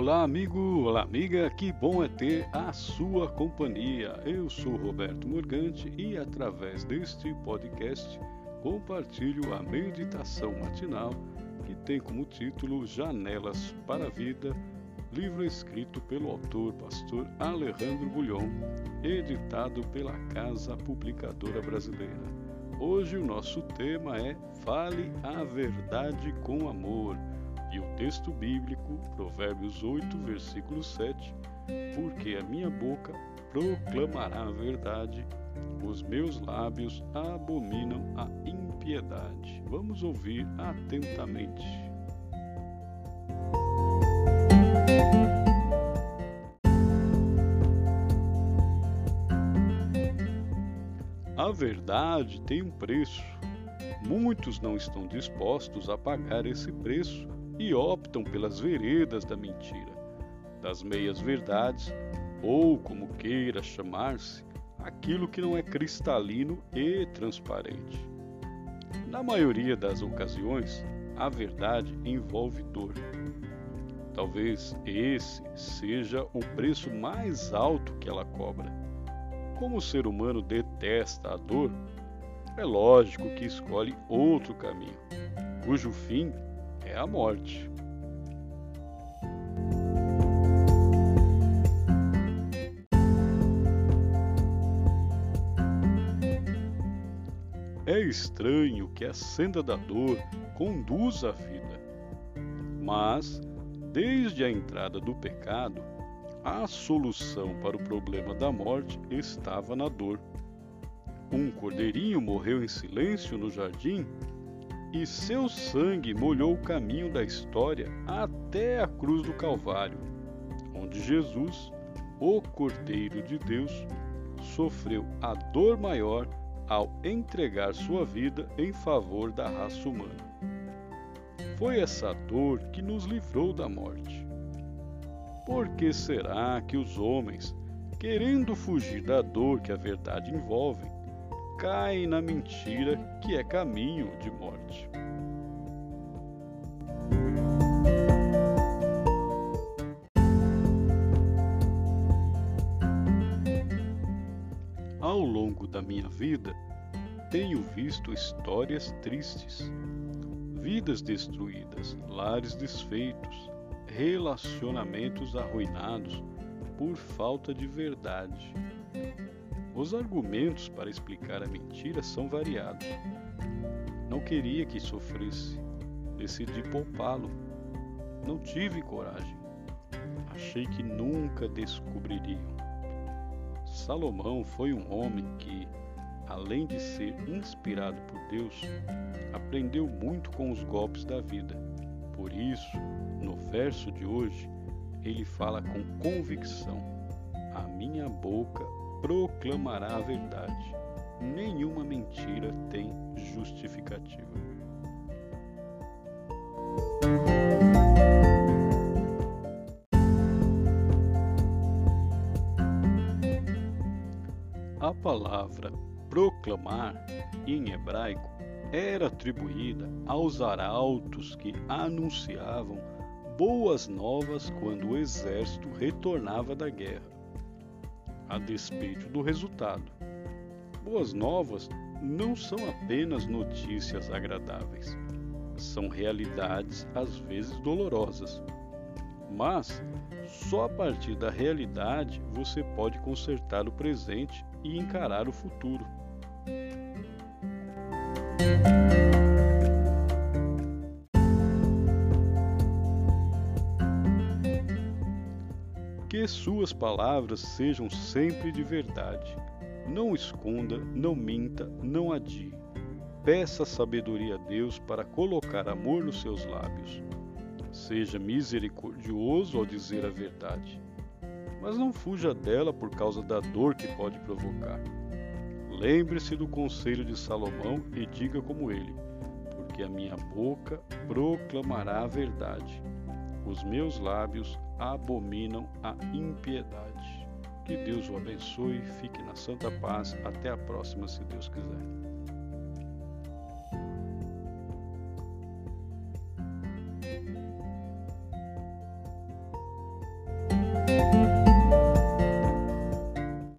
Olá, amigo, olá, amiga, que bom é ter a sua companhia. Eu sou Roberto Morgante e, através deste podcast, compartilho a meditação matinal que tem como título Janelas para a Vida, livro escrito pelo autor pastor Alejandro Bulhon, editado pela Casa Publicadora Brasileira. Hoje o nosso tema é Fale a Verdade com Amor e o texto bíblico, Provérbios 8, versículo 7, porque a minha boca proclamará a verdade, os meus lábios abominam a impiedade. Vamos ouvir atentamente. A verdade tem um preço. Muitos não estão dispostos a pagar esse preço e optam pelas veredas da mentira, das meias-verdades, ou, como queira chamar-se, aquilo que não é cristalino e transparente. Na maioria das ocasiões, a verdade envolve dor. Talvez esse seja o preço mais alto que ela cobra. Como o ser humano detesta a dor, é lógico que escolhe outro caminho, cujo fim é a morte. É estranho que a senda da dor conduza à vida, mas, desde a entrada do pecado, a solução para o problema da morte estava na dor. Um cordeirinho morreu em silêncio no jardim e seu sangue molhou o caminho da história até a cruz do Calvário, onde Jesus, o Cordeiro de Deus, sofreu a dor maior ao entregar sua vida em favor da raça humana. Foi essa dor que nos livrou da morte. Por que será que os homens, querendo fugir da dor que a verdade envolve, caem na mentira que é caminho de morte. Ao longo da minha vida, tenho visto histórias tristes, vidas destruídas, lares desfeitos, relacionamentos arruinados por falta de verdade os argumentos para explicar a mentira são variados. Não queria que sofresse, decidi poupá-lo. Não tive coragem. Achei que nunca descobririam. Salomão foi um homem que, além de ser inspirado por Deus, aprendeu muito com os golpes da vida. Por isso, no verso de hoje, ele fala com convicção: A minha boca proclamará a verdade. Nenhuma mentira tem justificativa. A palavra proclamar em hebraico era atribuída aos arautos que anunciavam boas novas quando o exército retornava da guerra a despeito do resultado. Boas novas não são apenas notícias agradáveis, são realidades às vezes dolorosas. Mas só a partir da realidade você pode consertar o presente e encarar o futuro. Que suas palavras sejam sempre de verdade. Não esconda, não minta, não adie. Peça sabedoria a Deus para colocar amor nos seus lábios. Seja misericordioso ao dizer a verdade, mas não fuja dela por causa da dor que pode provocar. Lembre-se do conselho de Salomão e diga como ele: porque a minha boca proclamará a verdade os meus lábios abominam a impiedade. Que Deus o abençoe, fique na santa paz. Até a próxima, se Deus quiser.